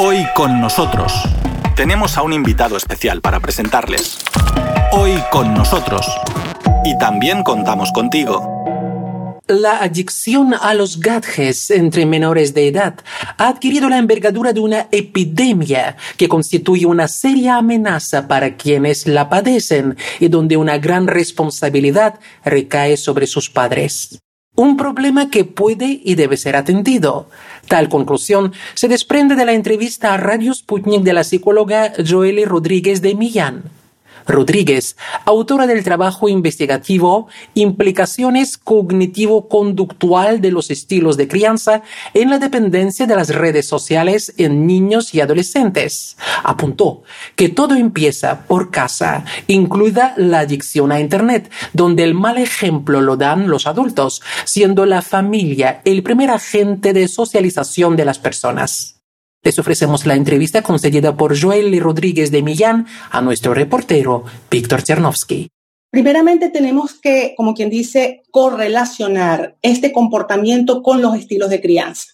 Hoy con nosotros tenemos a un invitado especial para presentarles. Hoy con nosotros. Y también contamos contigo. La adicción a los gadgets entre menores de edad ha adquirido la envergadura de una epidemia que constituye una seria amenaza para quienes la padecen y donde una gran responsabilidad recae sobre sus padres. Un problema que puede y debe ser atendido. Tal conclusión se desprende de la entrevista a Radio Sputnik de la psicóloga Joelle Rodríguez de Millán. Rodríguez, autora del trabajo investigativo Implicaciones cognitivo-conductual de los estilos de crianza en la dependencia de las redes sociales en niños y adolescentes. Apuntó que todo empieza por casa, incluida la adicción a Internet, donde el mal ejemplo lo dan los adultos, siendo la familia el primer agente de socialización de las personas. Les ofrecemos la entrevista concedida por Joel Rodríguez de Millán a nuestro reportero Víctor Chernovsky. Primeramente tenemos que, como quien dice, correlacionar este comportamiento con los estilos de crianza,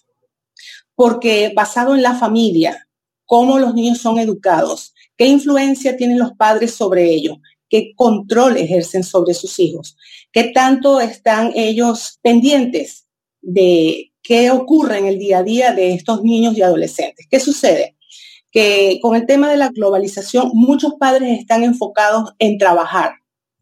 porque basado en la familia, cómo los niños son educados, qué influencia tienen los padres sobre ellos, qué control ejercen sobre sus hijos, qué tanto están ellos pendientes de qué ocurre en el día a día de estos niños y adolescentes. ¿Qué sucede? Que con el tema de la globalización, muchos padres están enfocados en trabajar,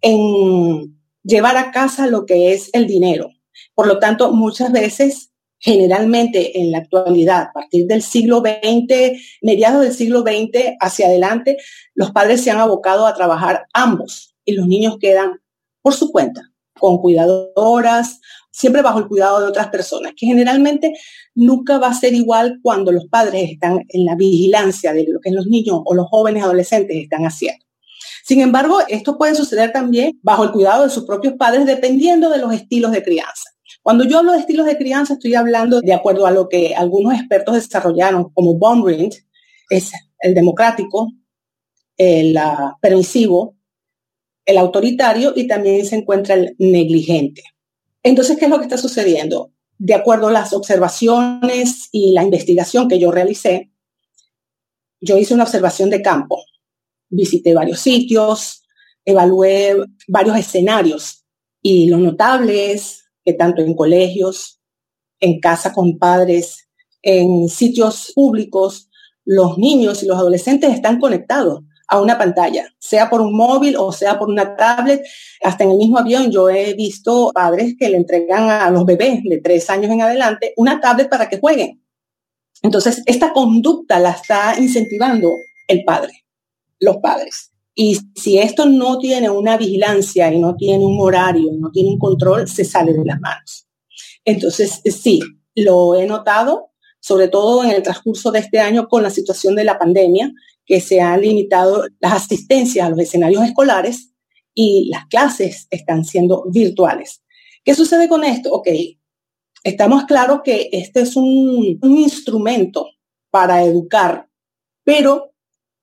en llevar a casa lo que es el dinero. Por lo tanto, muchas veces, generalmente en la actualidad, a partir del siglo XX, mediados del siglo XX hacia adelante, los padres se han abocado a trabajar ambos y los niños quedan por su cuenta, con cuidadoras siempre bajo el cuidado de otras personas, que generalmente nunca va a ser igual cuando los padres están en la vigilancia de lo que los niños o los jóvenes adolescentes están haciendo. Sin embargo, esto puede suceder también bajo el cuidado de sus propios padres, dependiendo de los estilos de crianza. Cuando yo hablo de estilos de crianza, estoy hablando de acuerdo a lo que algunos expertos desarrollaron, como Baumrind, es el democrático, el uh, permisivo, el autoritario y también se encuentra el negligente. Entonces, ¿qué es lo que está sucediendo? De acuerdo a las observaciones y la investigación que yo realicé, yo hice una observación de campo. Visité varios sitios, evalué varios escenarios y lo notable es que tanto en colegios, en casa con padres, en sitios públicos, los niños y los adolescentes están conectados a una pantalla, sea por un móvil o sea por una tablet. Hasta en el mismo avión yo he visto padres que le entregan a los bebés de tres años en adelante una tablet para que jueguen. Entonces, esta conducta la está incentivando el padre, los padres. Y si esto no tiene una vigilancia y no tiene un horario, no tiene un control, se sale de las manos. Entonces, sí, lo he notado, sobre todo en el transcurso de este año con la situación de la pandemia, que se han limitado las asistencias a los escenarios escolares y las clases están siendo virtuales. ¿Qué sucede con esto? Ok, estamos claros que este es un, instrumento para educar, pero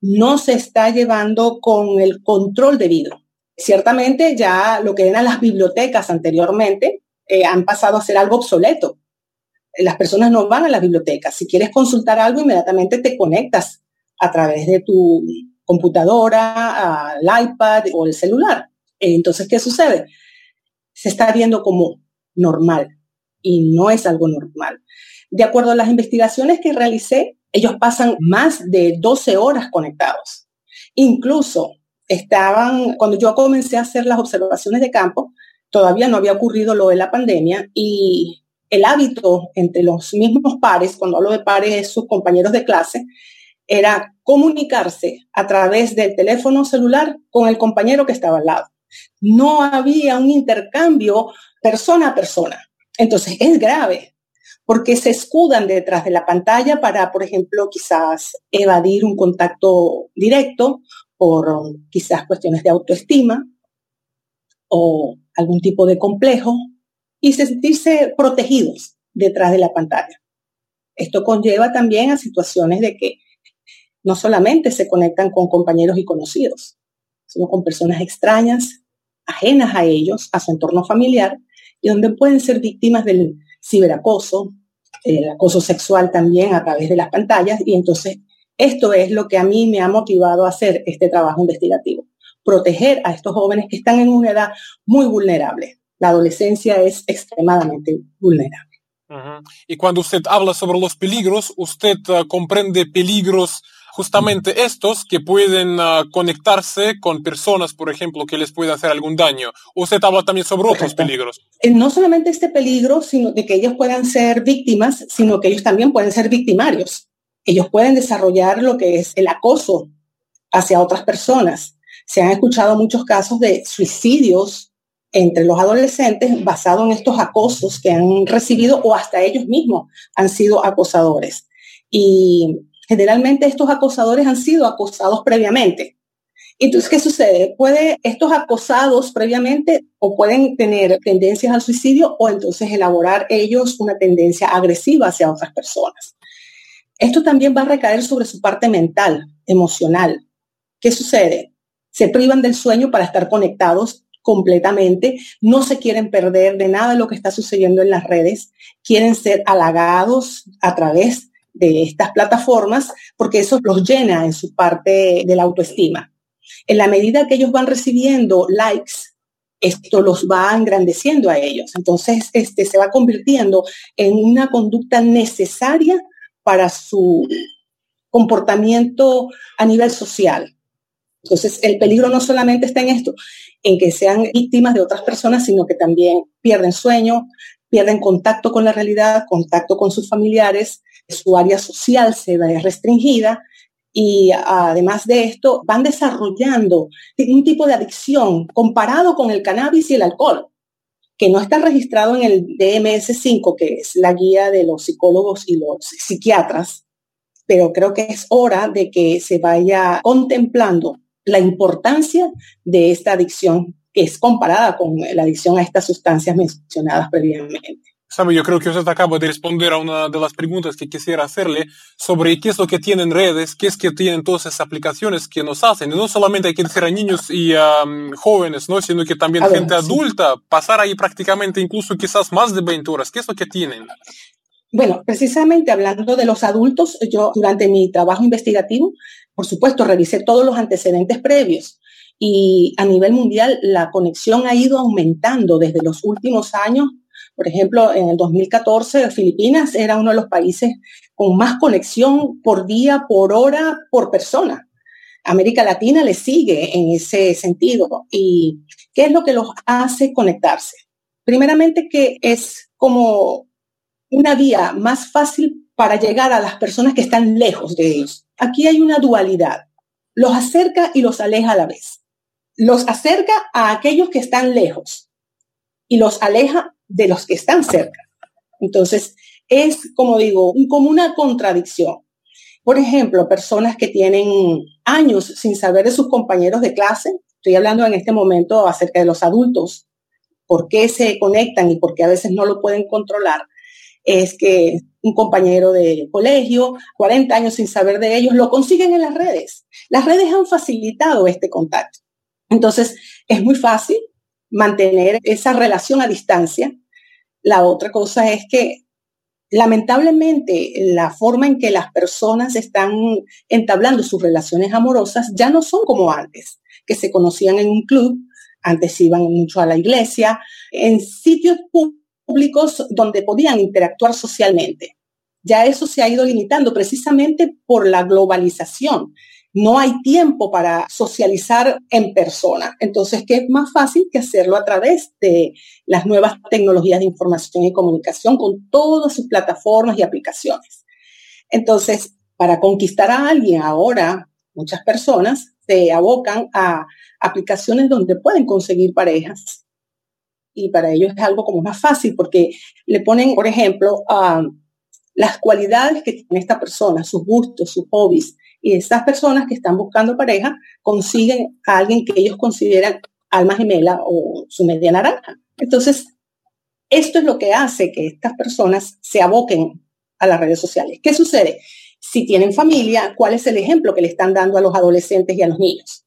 no se está llevando con el control debido. Ciertamente ya lo que eran las bibliotecas anteriormente eh, han pasado a ser algo obsoleto. Las personas no van a las bibliotecas. Si quieres consultar algo, inmediatamente te conectas a través de tu computadora, al iPad o el celular. Entonces, ¿qué sucede? Se está viendo como normal y no es algo normal. De acuerdo a las investigaciones que realicé, ellos pasan más de 12 horas conectados. Incluso estaban, cuando yo comencé a hacer las observaciones de campo, todavía no había ocurrido lo de la pandemia y el hábito entre los mismos pares, cuando hablo de pares, sus compañeros de clase, era comunicarse a través del teléfono celular con el compañero que estaba al lado. No había un intercambio persona a persona. Entonces es grave porque se escudan detrás de la pantalla para, por ejemplo, quizás evadir un contacto directo por quizás cuestiones de autoestima o algún tipo de complejo y sentirse protegidos detrás de la pantalla. Esto conlleva también a situaciones de que no solamente se conectan con compañeros y conocidos, sino con personas extrañas, ajenas a ellos, a su entorno familiar, y donde pueden ser víctimas del ciberacoso, el acoso sexual también a través de las pantallas, y entonces Esto es lo que a mí me ha motivado a hacer este trabajo investigativo, proteger a estos jóvenes que están en una edad muy vulnerable. La adolescencia es extremadamente vulnerable. Y cuando usted habla sobre los peligros, usted uh, comprende peligros justamente estos que pueden uh, conectarse con personas, por ejemplo, que les puede hacer algún daño. Usted habla también sobre otros peligros. Eh, no solamente este peligro, sino de que ellos puedan ser víctimas, sino que ellos también pueden ser victimarios. Ellos pueden desarrollar lo que es el acoso hacia otras personas. Se han escuchado muchos casos de suicidios entre los adolescentes basado en estos acosos que han recibido o hasta ellos mismos han sido acosadores. Y generalmente estos acosadores han sido acosados previamente. Entonces, ¿qué sucede? Puede estos acosados previamente o pueden tener tendencias al suicidio o entonces elaborar ellos una tendencia agresiva hacia otras personas. Esto también va a recaer sobre su parte mental, emocional. ¿Qué sucede? Se privan del sueño para estar conectados completamente, no se quieren perder de nada de lo que está sucediendo en las redes, quieren ser halagados a través de estas plataformas porque eso los llena en su parte de la autoestima. En la medida que ellos van recibiendo likes, esto los va engrandeciendo a ellos. Entonces, este se va convirtiendo en una conducta necesaria para su comportamiento a nivel social. Entonces, el peligro no solamente está en esto, en que sean víctimas de otras personas, sino que también pierden sueño, pierden contacto con la realidad, contacto con sus familiares, su área social se ve restringida y además de esto van desarrollando un tipo de adicción comparado con el cannabis y el alcohol, que no está registrado en el DMS5, que es la guía de los psicólogos y los psiquiatras, pero creo que es hora de que se vaya contemplando la importancia de esta adicción es comparada con la adicción a estas sustancias mencionadas previamente. Sabe, yo creo que usted acaba de responder a una de las preguntas que quisiera hacerle sobre qué es lo que tienen redes, qué es que tienen todas esas aplicaciones que nos hacen. Y no solamente hay que decir a niños y a jóvenes, ¿no? sino que también gente adulta, pasar ahí prácticamente incluso quizás más de 20 horas. ¿Qué es lo que tienen? Bueno, precisamente hablando de los adultos, yo durante mi trabajo investigativo por supuesto, revisé todos los antecedentes previos y a nivel mundial la conexión ha ido aumentando desde los últimos años. Por ejemplo, en el 2014 Filipinas era uno de los países con más conexión por día, por hora, por persona. América Latina le sigue en ese sentido. ¿Y qué es lo que los hace conectarse? Primeramente que es como una vía más fácil para llegar a las personas que están lejos de ellos. Aquí hay una dualidad. Los acerca y los aleja a la vez. Los acerca a aquellos que están lejos y los aleja de los que están cerca. Entonces, es, como digo, como una contradicción. Por ejemplo, personas que tienen años sin saber de sus compañeros de clase, estoy hablando en este momento acerca de los adultos, por qué se conectan y por qué a veces no lo pueden controlar, es que un compañero de colegio, 40 años sin saber de ellos, lo consiguen en las redes. Las redes han facilitado este contacto. Entonces, es muy fácil mantener esa relación a distancia. La otra cosa es que lamentablemente la forma en que las personas están entablando sus relaciones amorosas ya no son como antes, que se conocían en un club, antes iban mucho a la iglesia, en sitios públicos donde podían interactuar socialmente. Ya eso se ha ido limitando precisamente por la globalización. No hay tiempo para socializar en persona. Entonces, ¿qué es más fácil que hacerlo a través de las nuevas tecnologías de información y comunicación con todas sus plataformas y aplicaciones? Entonces, para conquistar a alguien ahora, muchas personas se abocan a aplicaciones donde pueden conseguir parejas y para ellos es algo como más fácil porque le ponen, por ejemplo, las cualidades que tiene esta persona, sus gustos, sus hobbies, y esas personas que están buscando pareja consiguen a alguien que ellos consideran alma gemela o su media naranja. Entonces, esto es lo que hace que estas personas se aboquen a las redes sociales. ¿Qué sucede? Si tienen familia, ¿cuál es el ejemplo que le están dando a los adolescentes y a los niños?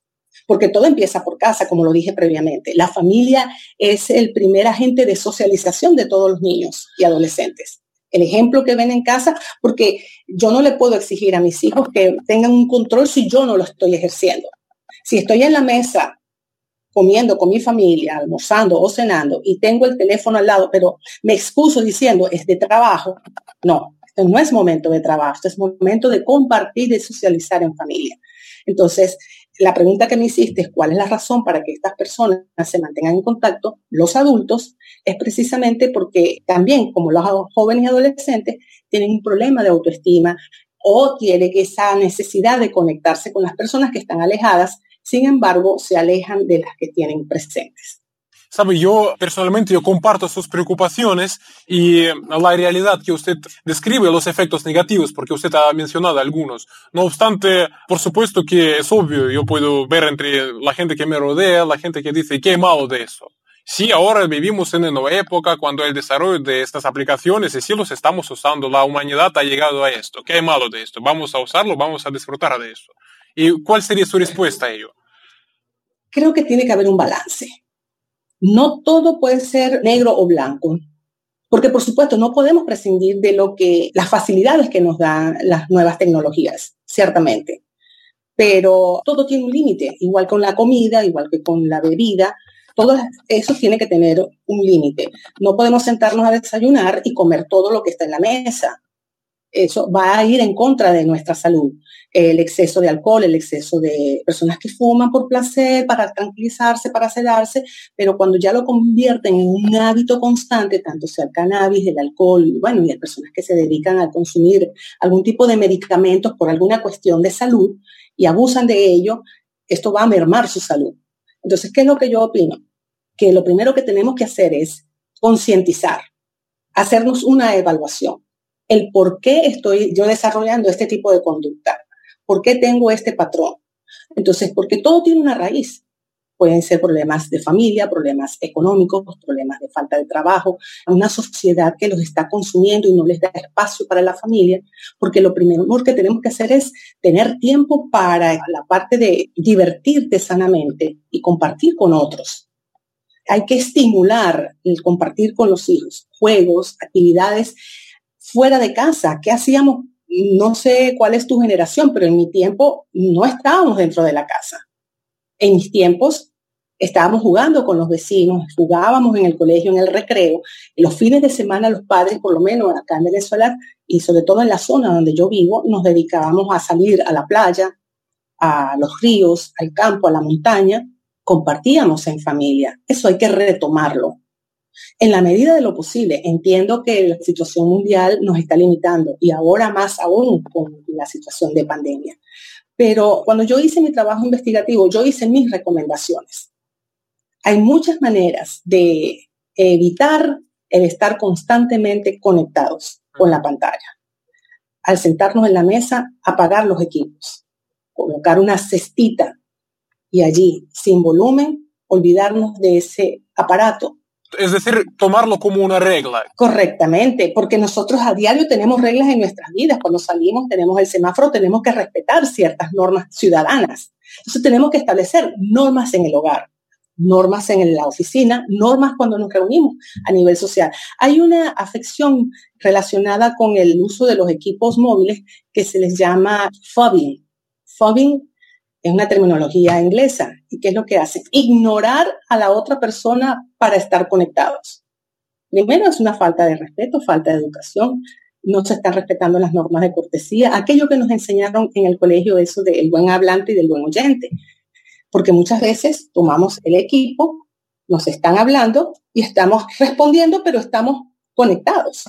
porque todo empieza por casa, como lo dije previamente. La familia es el primer agente de socialización de todos los niños y adolescentes. El ejemplo que ven en casa, porque yo no le puedo exigir a mis hijos que tengan un control si yo no lo estoy ejerciendo. Si estoy en la mesa comiendo con mi familia, almorzando o cenando y tengo el teléfono al lado, pero me excuso diciendo es de trabajo, no, esto no es momento de trabajo, esto es momento de compartir, de socializar en familia. Entonces, la pregunta que me hiciste es cuál es la razón para que estas personas se mantengan en contacto, los adultos, es precisamente porque también, como los jóvenes y adolescentes, tienen un problema de autoestima o tienen esa necesidad de conectarse con las personas que están alejadas, sin embargo, se alejan de las que tienen presentes. Sabe, yo personalmente yo comparto sus preocupaciones y eh, la realidad que usted describe, los efectos negativos, porque usted ha mencionado algunos. No obstante, por supuesto que es obvio, yo puedo ver entre la gente que me rodea, la gente que dice, ¿qué malo de eso? Sí, ahora vivimos en una nueva época cuando el desarrollo de estas aplicaciones y sí los estamos usando, la humanidad ha llegado a esto. ¿Qué malo de esto? Vamos a usarlo, vamos a disfrutar de eso. ¿Y cuál sería su respuesta a ello? Creo que tiene que haber un balance no todo puede ser negro o blanco, porque por supuesto no podemos prescindir de lo que las facilidades que nos dan las nuevas tecnologías, ciertamente. Pero todo tiene un límite, igual con la comida, igual que con la bebida, todo eso tiene que tener un límite. No podemos sentarnos a desayunar y comer todo lo que está en la mesa eso va a ir en contra de nuestra salud. El exceso de alcohol, el exceso de personas que fuman por placer, para tranquilizarse, para sedarse, pero cuando ya lo convierten en un hábito constante, tanto sea el cannabis, el alcohol, y bueno, y las personas que se dedican a consumir algún tipo de medicamentos por alguna cuestión de salud y abusan de ello, esto va a mermar su salud. Entonces, ¿qué es lo que yo opino? Que lo primero que tenemos que hacer es concientizar, hacernos una evaluación el por qué estoy yo desarrollando este tipo de conducta, por qué tengo este patrón. Entonces, porque todo tiene una raíz. Pueden ser problemas de familia, problemas económicos, problemas de falta de trabajo, una sociedad que los está consumiendo y no les da espacio para la familia, porque lo primero que tenemos que hacer es tener tiempo para la parte de divertirte sanamente y compartir con otros. Hay que estimular el compartir con los hijos, juegos, actividades fuera de casa. ¿Qué hacíamos? No sé cuál es tu generación, pero en mi tiempo no estábamos dentro de la casa. En mis tiempos estábamos jugando con los vecinos, jugábamos en el colegio, en el recreo. los fines de semana los padres, por lo menos acá en Venezuela y sobre todo en la zona donde yo vivo, nos dedicábamos a salir a la playa, a los ríos, al campo, a la montaña. Compartíamos en familia. Eso hay que retomarlo. En la medida de lo posible, entiendo que la situación mundial nos está limitando y ahora más aún con la situación de pandemia. Pero cuando yo hice mi trabajo investigativo, yo hice mis recomendaciones. Hay muchas maneras de evitar el estar constantemente conectados con la pantalla. Al sentarnos en la mesa, apagar los equipos, colocar una cestita y allí, sin volumen, olvidarnos de ese aparato es decir, tomarlo como una regla. Correctamente, porque nosotros a diario tenemos reglas en nuestras vidas. Cuando salimos tenemos el semáforo, tenemos que respetar ciertas normas ciudadanas. Entonces tenemos que establecer normas en el hogar, normas en la oficina, normas cuando nos reunimos a nivel social. Hay una afección relacionada con el uso de los equipos móviles que se les llama fobbing. Fobbing es una terminología inglesa. ¿Y qué es lo que hace? Ignorar a la otra persona para estar conectados. Primero es una falta de respeto, falta de educación, no se están respetando las normas de cortesía, aquello que nos enseñaron en el colegio, eso del buen hablante y del buen oyente. Porque muchas veces tomamos el equipo, nos están hablando y estamos respondiendo, pero estamos conectados.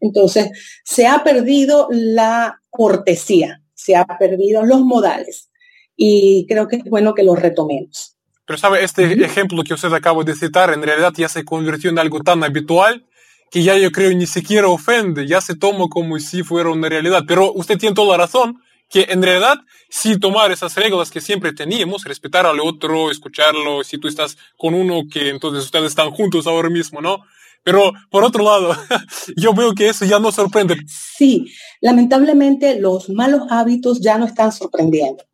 Entonces, se ha perdido la cortesía, se ha perdido los modales y creo que es bueno que lo retomemos. Pero sabe, este ejemplo que usted acaba de citar en realidad ya se convirtió en algo tan habitual que ya yo creo ni siquiera ofende, ya se toma como si fuera una realidad. Pero usted tiene toda la razón, que en realidad si tomar esas reglas que siempre teníamos, respetar al otro, escucharlo, si tú estás con uno que entonces ustedes están juntos ahora mismo, ¿no? Pero por otro lado, yo veo que eso ya no sorprende. Sí, lamentablemente los malos hábitos ya no están sorprendiendo.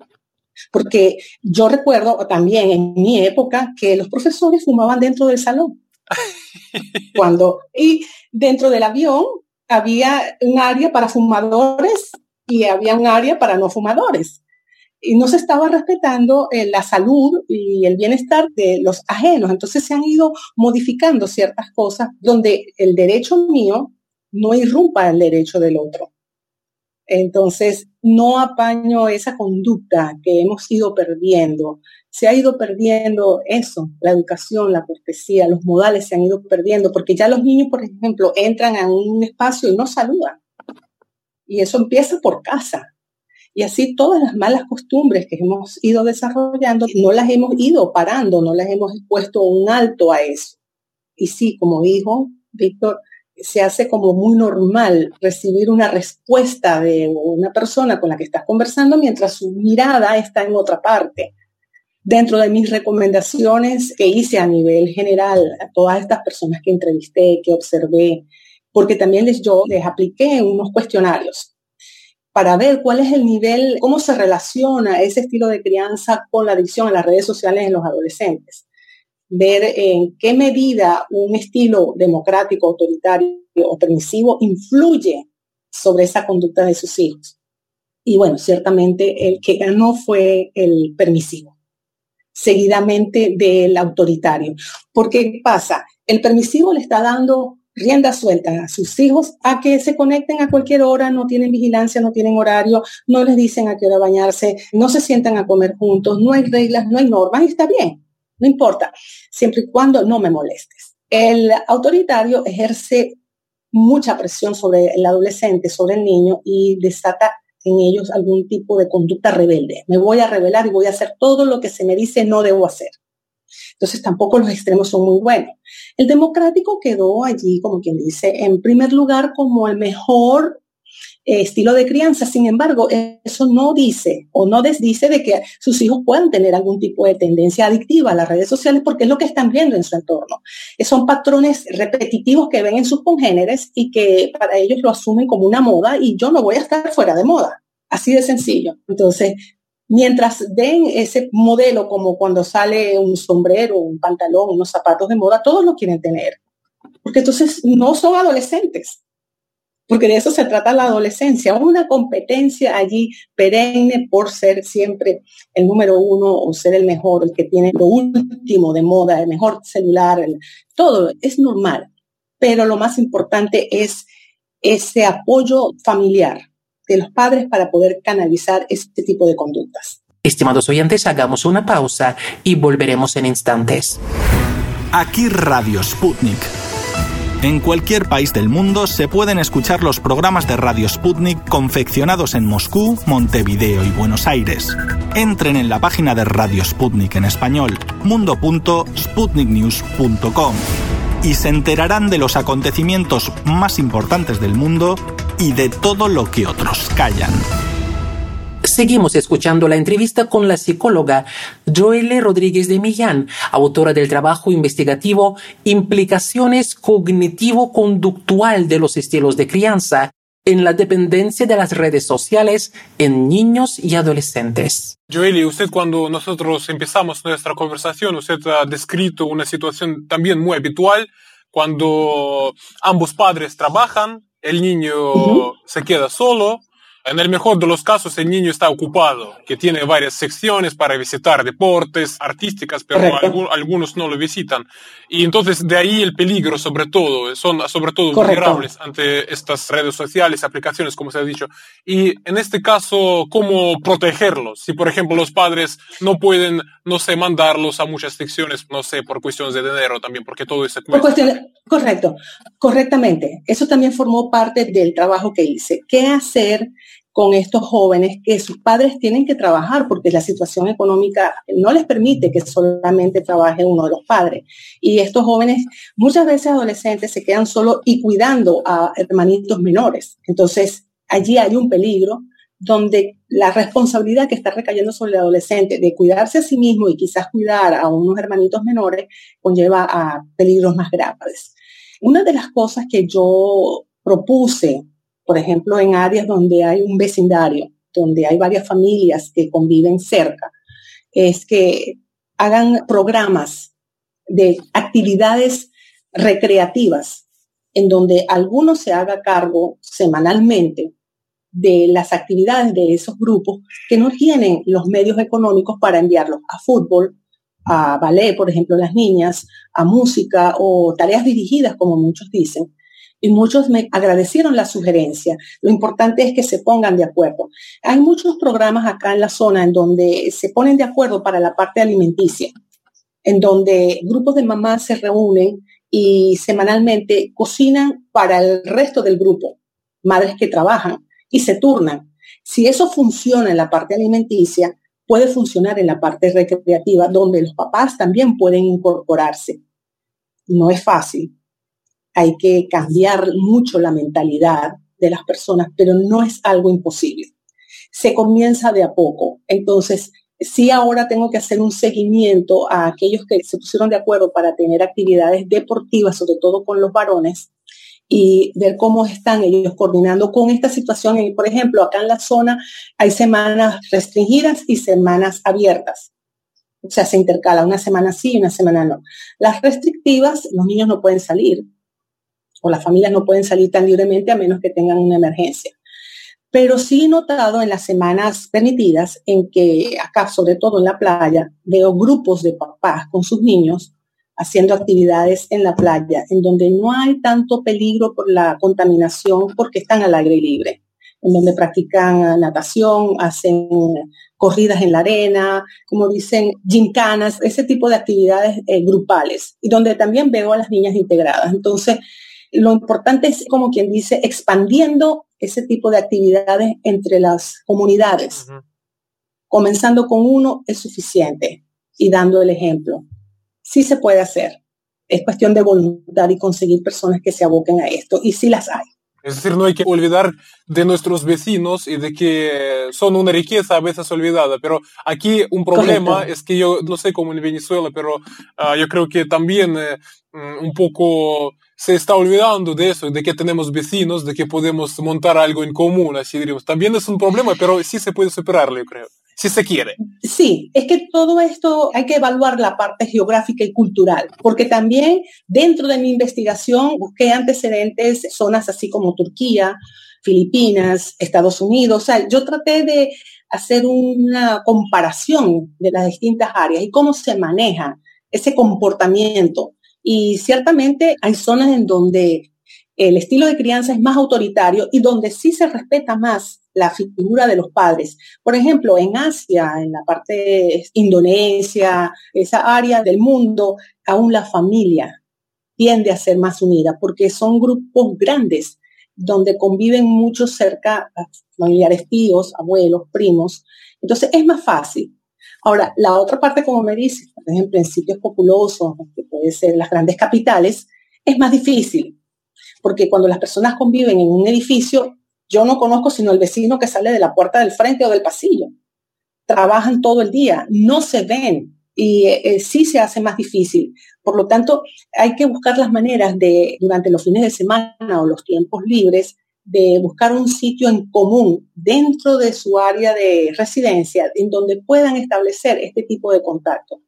Porque yo recuerdo también en mi época que los profesores fumaban dentro del salón. Cuando, y dentro del avión había un área para fumadores y había un área para no fumadores. Y no se estaba respetando eh, la salud y el bienestar de los ajenos. Entonces se han ido modificando ciertas cosas donde el derecho mío no irrumpa el derecho del otro. Entonces, no apaño esa conducta que hemos ido perdiendo. Se ha ido perdiendo eso, la educación, la cortesía, los modales se han ido perdiendo, porque ya los niños, por ejemplo, entran a un espacio y no saludan. Y eso empieza por casa. Y así todas las malas costumbres que hemos ido desarrollando, no las hemos ido parando, no las hemos puesto un alto a eso. Y sí, como dijo Víctor, se hace como muy normal recibir una respuesta de una persona con la que estás conversando mientras su mirada está en otra parte. Dentro de mis recomendaciones que hice a nivel general a todas estas personas que entrevisté, que observé, porque también les, yo les apliqué unos cuestionarios para ver cuál es el nivel, cómo se relaciona ese estilo de crianza con la adicción a las redes sociales en los adolescentes ver en qué medida un estilo democrático, autoritario o permisivo influye sobre esa conducta de sus hijos. Y bueno, ciertamente el que ganó fue el permisivo, seguidamente del autoritario. Porque ¿qué pasa? El permisivo le está dando rienda suelta a sus hijos a que se conecten a cualquier hora, no tienen vigilancia, no tienen horario, no les dicen a qué hora bañarse, no se sientan a comer juntos, no hay reglas, no hay normas y está bien. No importa, siempre y cuando no me molestes. El autoritario ejerce mucha presión sobre el adolescente, sobre el niño y desata en ellos algún tipo de conducta rebelde. Me voy a rebelar y voy a hacer todo lo que se me dice no debo hacer. Entonces tampoco los extremos son muy buenos. El democrático quedó allí, como quien dice, en primer lugar como el mejor estilo de crianza. Sin embargo, eso no dice o no desdice de que sus hijos puedan tener algún tipo de tendencia adictiva a las redes sociales porque es lo que están viendo en su entorno. Eh, son patrones repetitivos que ven en sus congéneres y que para ellos lo asumen como una moda y yo no voy a estar fuera de moda. Así de sencillo. Entonces, mientras den ese modelo como cuando sale un sombrero, un pantalón, unos zapatos de moda, todos lo quieren tener. Porque entonces no son adolescentes, porque de eso se trata la adolescencia, una competencia allí perenne por ser siempre el número uno o ser el mejor, el que tiene lo último de moda, el mejor celular, todo es normal, pero lo más importante es ese apoyo familiar de los padres para poder canalizar este tipo de conductas. Estimados oyentes, hagamos una pausa y volveremos en instantes. Aquí Radio Sputnik en cualquier país del mundo se pueden escuchar los programas de Radio Sputnik confeccionados en Moscú, Montevideo y Buenos Aires. Entren en la página de Radio Sputnik en español, mundo.sputniknews.com, y se enterarán de los acontecimientos más importantes del mundo y de todo lo que otros callan. Seguimos escuchando la entrevista con la psicóloga Joelle Rodríguez de Millán, autora del trabajo investigativo Implicaciones cognitivo-conductual de los estilos de crianza en la dependencia de las redes sociales en niños y adolescentes. Joely, usted cuando nosotros empezamos nuestra conversación, usted ha descrito una situación también muy habitual cuando ambos padres trabajan, el niño se queda solo, en el mejor de los casos, el niño está ocupado, que tiene varias secciones para visitar deportes, artísticas, pero algunos no lo visitan. Y entonces de ahí el peligro, sobre todo, son sobre todo vulnerables ante estas redes sociales, aplicaciones, como se ha dicho. Y en este caso, ¿cómo protegerlos? Si, por ejemplo, los padres no pueden, no sé, mandarlos a muchas secciones, no sé, por cuestiones de dinero también, porque todo cuesta. Correcto, correctamente. Eso también formó parte del trabajo que hice. ¿Qué hacer? Con estos jóvenes que sus padres tienen que trabajar porque la situación económica no les permite que solamente trabaje uno de los padres. Y estos jóvenes, muchas veces adolescentes, se quedan solo y cuidando a hermanitos menores. Entonces, allí hay un peligro donde la responsabilidad que está recayendo sobre el adolescente de cuidarse a sí mismo y quizás cuidar a unos hermanitos menores conlleva a peligros más graves. Una de las cosas que yo propuse por ejemplo, en áreas donde hay un vecindario, donde hay varias familias que conviven cerca, es que hagan programas de actividades recreativas en donde alguno se haga cargo semanalmente de las actividades de esos grupos que no tienen los medios económicos para enviarlos a fútbol, a ballet, por ejemplo, las niñas, a música o tareas dirigidas, como muchos dicen. Y muchos me agradecieron la sugerencia. Lo importante es que se pongan de acuerdo. Hay muchos programas acá en la zona en donde se ponen de acuerdo para la parte alimenticia, en donde grupos de mamás se reúnen y semanalmente cocinan para el resto del grupo, madres que trabajan y se turnan. Si eso funciona en la parte alimenticia, puede funcionar en la parte recreativa, donde los papás también pueden incorporarse. No es fácil. Hay que cambiar mucho la mentalidad de las personas, pero no es algo imposible. Se comienza de a poco. Entonces, sí ahora tengo que hacer un seguimiento a aquellos que se pusieron de acuerdo para tener actividades deportivas, sobre todo con los varones, y ver cómo están ellos coordinando con esta situación. Por ejemplo, acá en la zona hay semanas restringidas y semanas abiertas. O sea, se intercala una semana sí y una semana no. Las restrictivas, los niños no pueden salir o las familias no pueden salir tan libremente a menos que tengan una emergencia. Pero sí he notado en las semanas permitidas en que acá, sobre todo en la playa, veo grupos de papás con sus niños haciendo actividades en la playa, en donde no hay tanto peligro por la contaminación porque están al aire libre, en donde practican natación, hacen corridas en la arena, como dicen, gincanas, ese tipo de actividades eh, grupales, y donde también veo a las niñas integradas. Entonces, lo importante es, como quien dice, expandiendo ese tipo de actividades entre las comunidades. Comenzando con uno es suficiente y dando el ejemplo sí se puede hacer. Es cuestión de voluntad y conseguir personas que se aboquen a esto, y sí las hay. Es decir, no hay que olvidar de nuestros vecinos y de que son una riqueza a veces olvidada. Pero aquí un problema es que yo no sé cómo en Venezuela, pero ah, yo creo que también eh, mm, un poco se está olvidando de eso, de que tenemos vecinos, de que podemos montar algo en común, así diríamos. También es un problema, pero sí se puede superarlo, creo si se quiere. Sí, es que todo esto hay que evaluar la parte geográfica y cultural, porque también dentro de mi investigación busqué antecedentes, zonas así como Turquía, Filipinas, Estados Unidos. O sea, yo traté de hacer una comparación de las distintas áreas y cómo se maneja ese comportamiento. Y ciertamente hay zonas en donde el estilo de crianza es más autoritario y donde sí se respeta más la figura de los padres. Por ejemplo, en Asia, en la parte Indonesia, esa área del mundo, aún la familia tiende a ser más unida porque son grupos grandes donde conviven muchos cerca, familiares tíos, abuelos, primos. Entonces es más fácil. Ahora, la otra parte, como me dice, por ejemplo, en sitios populosos, que pueden ser las grandes capitales, es más difícil, porque cuando las personas conviven en un edificio, yo no conozco sino el vecino que sale de la puerta del frente o del pasillo. Trabajan todo el día, no se ven y eh, eh, sí se hace más difícil. Por lo tanto, hay que buscar las maneras de, durante los fines de semana o los tiempos libres, de buscar un sitio en común dentro de su área de residencia en donde puedan establecer este tipo de contacto.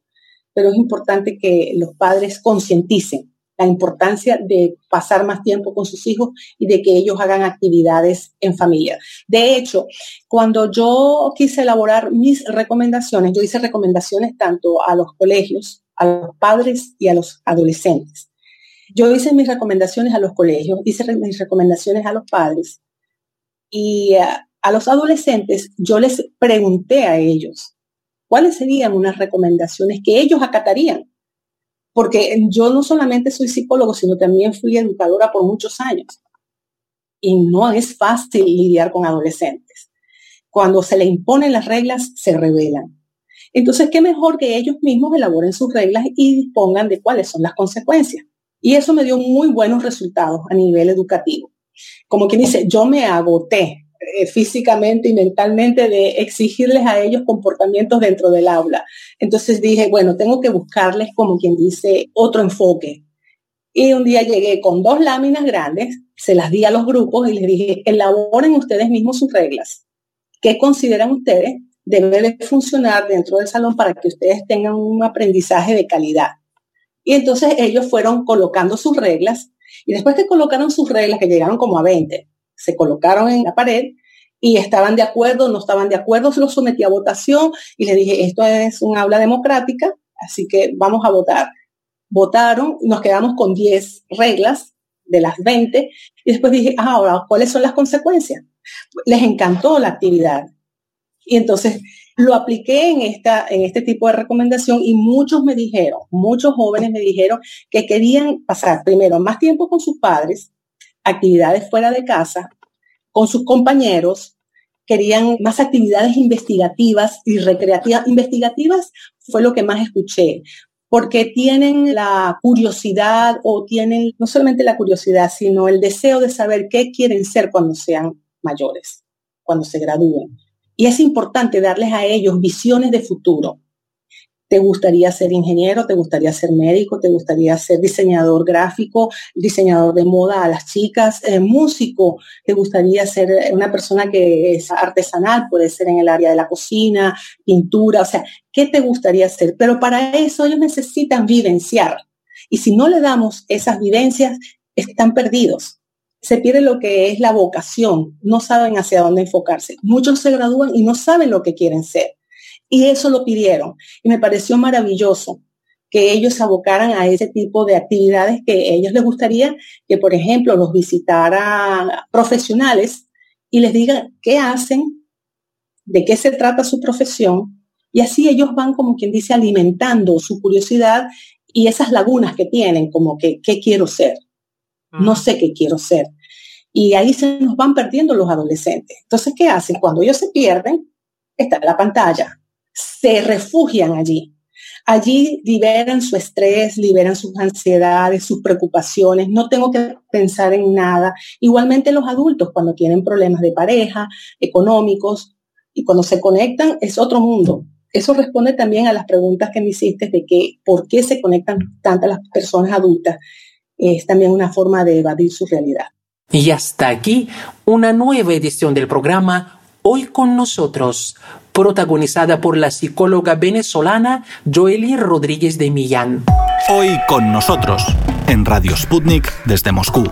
Pero es importante que los padres concienticen la importancia de pasar más tiempo con sus hijos y de que ellos hagan actividades en familia. De hecho, cuando yo quise elaborar mis recomendaciones, yo hice recomendaciones tanto a los colegios, a los padres y a los adolescentes. Yo hice mis recomendaciones a los colegios, hice mis recomendaciones a los padres y a, los adolescentes yo les pregunté a ellos cuáles serían unas recomendaciones que ellos acatarían porque yo no solamente soy psicólogo, sino también fui educadora por muchos años. Y no es fácil lidiar con adolescentes. Cuando se le imponen las reglas, se rebelan. Entonces, ¿qué mejor que ellos mismos elaboren sus reglas y dispongan de cuáles son las consecuencias? Y eso me dio muy buenos resultados a nivel educativo. Como quien dice, yo me agoté eh, físicamente y mentalmente de exigirles a ellos comportamientos dentro del aula. Entonces dije, bueno, tengo que buscarles, como quien dice, otro enfoque. Y un día llegué con dos láminas grandes, se las di a los grupos y les dije, elaboren ustedes mismos sus reglas. ¿Qué consideran ustedes debe de funcionar dentro del salón para que ustedes tengan un aprendizaje de calidad? Y entonces ellos fueron colocando sus reglas Y después que colocaron sus reglas, que llegaron como a 20, se colocaron en la pared y estaban de acuerdo, no estaban de acuerdo, se los sometí a votación y les dije, esto es un aula democrática, así que vamos a votar. Votaron, nos quedamos con 10 reglas de las 20 y después dije, ah, ahora, ¿cuáles son las consecuencias? Les encantó la actividad. Y entonces lo apliqué en, esta, en este tipo de recomendación y muchos me dijeron, muchos jóvenes me dijeron que querían pasar primero más tiempo con sus padres, actividades fuera de casa, con sus compañeros, querían más actividades investigativas y recreativas. Investigativas fue lo que más escuché, porque tienen la curiosidad o tienen no solamente la curiosidad, sino el deseo de saber qué quieren ser cuando sean mayores, cuando se gradúen. Y es importante darles a ellos visiones de futuro. ¿Te gustaría ser ingeniero? ¿Te gustaría ser médico? ¿Te gustaría ser diseñador gráfico? ¿Diseñador de moda a las chicas? Eh, ¿Músico? ¿Te gustaría ser una persona que es artesanal? Puede ser en el área de la cocina, pintura, o sea, ¿qué te gustaría hacer? Pero para eso ellos necesitan vivenciar. Y si no le damos esas vivencias, están perdidos se pierde lo que es la vocación, no saben hacia dónde enfocarse. Muchos se gradúan y no saben lo que quieren ser. Y eso lo pidieron. Y me pareció maravilloso que ellos abocaran a ese tipo de actividades que a ellos les gustaría que, por ejemplo, los visitaran profesionales y les digan qué hacen, de qué se trata su profesión. Y así ellos van, como quien dice, alimentando su curiosidad y esas lagunas que tienen, como que, ¿qué quiero ser? No sé qué quiero ser. Y ahí se nos van perdiendo los adolescentes. Entonces, ¿qué hacen? Cuando ellos se pierden, está la pantalla, se refugian allí. Allí liberan su estrés, liberan sus ansiedades, sus preocupaciones, no tengo que pensar en nada. Igualmente los adultos cuando tienen problemas de pareja, económicos, y cuando se conectan es otro mundo. Eso responde también a las preguntas que me hiciste de que por qué se conectan tantas las personas adultas es también una forma de evadir su realidad. Y hasta aquí una nueva edición del programa Hoy con nosotros, protagonizada por la psicóloga venezolana Joely Rodríguez de Millán. Hoy con nosotros, en Radio Sputnik desde Moscú.